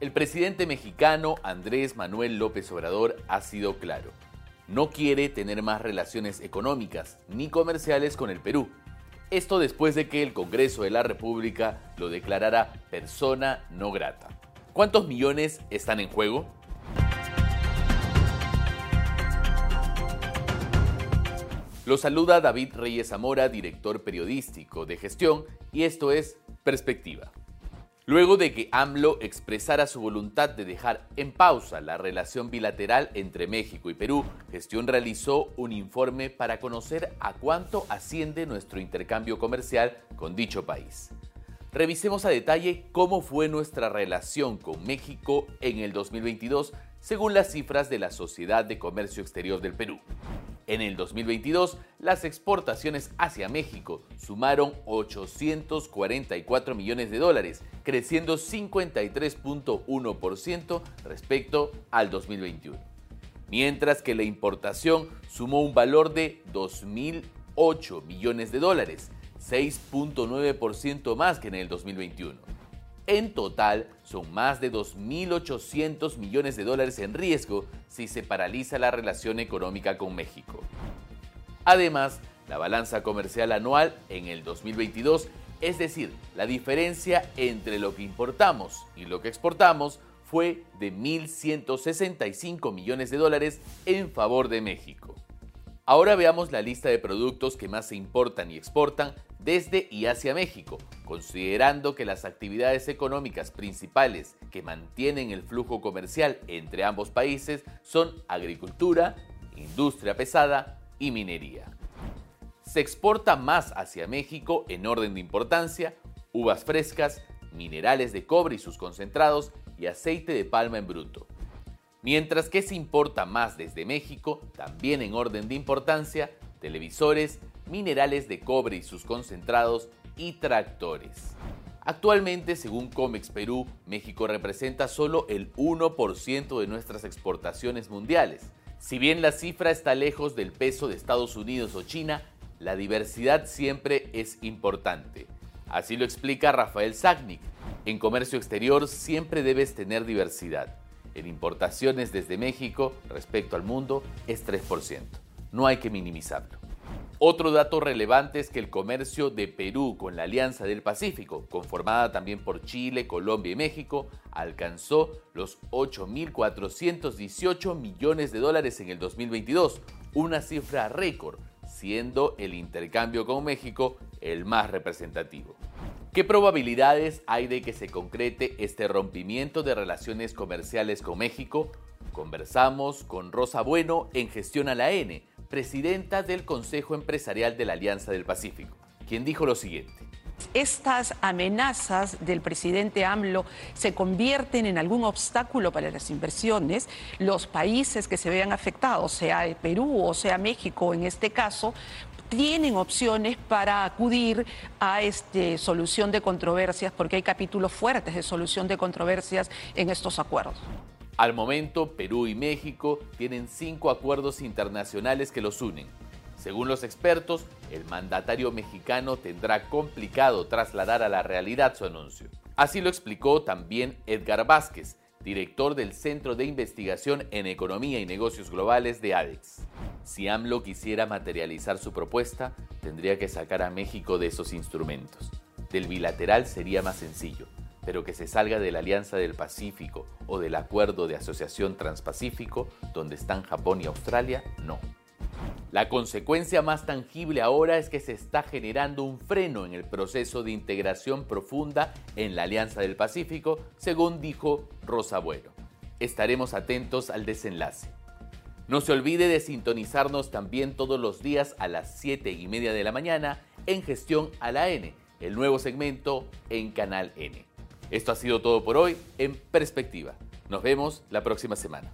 El presidente mexicano Andrés Manuel López Obrador ha sido claro. No quiere tener más relaciones económicas ni comerciales con el Perú. Esto después de que el Congreso de la República lo declarara persona no grata. ¿Cuántos millones están en juego? Lo saluda David Reyes Zamora, director periodístico de gestión, y esto es Perspectiva. Luego de que AMLO expresara su voluntad de dejar en pausa la relación bilateral entre México y Perú, Gestión realizó un informe para conocer a cuánto asciende nuestro intercambio comercial con dicho país. Revisemos a detalle cómo fue nuestra relación con México en el 2022 según las cifras de la Sociedad de Comercio Exterior del Perú. En el 2022, las exportaciones hacia México sumaron 844 millones de dólares, creciendo 53.1% respecto al 2021. Mientras que la importación sumó un valor de 2.008 millones de dólares, 6.9% más que en el 2021. En total, son más de 2.800 millones de dólares en riesgo si se paraliza la relación económica con México. Además, la balanza comercial anual en el 2022, es decir, la diferencia entre lo que importamos y lo que exportamos, fue de 1.165 millones de dólares en favor de México. Ahora veamos la lista de productos que más se importan y exportan desde y hacia México, considerando que las actividades económicas principales que mantienen el flujo comercial entre ambos países son agricultura, industria pesada y minería. Se exporta más hacia México en orden de importancia uvas frescas, minerales de cobre y sus concentrados y aceite de palma en bruto. Mientras que se importa más desde México, también en orden de importancia, televisores, minerales de cobre y sus concentrados y tractores. Actualmente, según Comex Perú, México representa solo el 1% de nuestras exportaciones mundiales. Si bien la cifra está lejos del peso de Estados Unidos o China, la diversidad siempre es importante. Así lo explica Rafael Sagnik. En comercio exterior siempre debes tener diversidad. En importaciones desde México respecto al mundo es 3%. No hay que minimizarlo. Otro dato relevante es que el comercio de Perú con la Alianza del Pacífico, conformada también por Chile, Colombia y México, alcanzó los 8.418 millones de dólares en el 2022, una cifra récord, siendo el intercambio con México el más representativo. ¿Qué probabilidades hay de que se concrete este rompimiento de relaciones comerciales con México? Conversamos con Rosa Bueno en Gestión a la N, presidenta del Consejo Empresarial de la Alianza del Pacífico, quien dijo lo siguiente. Estas amenazas del presidente AMLO se convierten en algún obstáculo para las inversiones. Los países que se vean afectados, sea Perú o sea México en este caso, tienen opciones para acudir a este, solución de controversias, porque hay capítulos fuertes de solución de controversias en estos acuerdos. Al momento, Perú y México tienen cinco acuerdos internacionales que los unen. Según los expertos, el mandatario mexicano tendrá complicado trasladar a la realidad su anuncio. Así lo explicó también Edgar Vázquez, director del Centro de Investigación en Economía y Negocios Globales de ADEX. Si AMLO quisiera materializar su propuesta, tendría que sacar a México de esos instrumentos. Del bilateral sería más sencillo pero que se salga de la Alianza del Pacífico o del Acuerdo de Asociación Transpacífico, donde están Japón y Australia, no. La consecuencia más tangible ahora es que se está generando un freno en el proceso de integración profunda en la Alianza del Pacífico, según dijo Rosa Bueno. Estaremos atentos al desenlace. No se olvide de sintonizarnos también todos los días a las 7 y media de la mañana en Gestión a la N, el nuevo segmento en Canal N. Esto ha sido todo por hoy en Perspectiva. Nos vemos la próxima semana.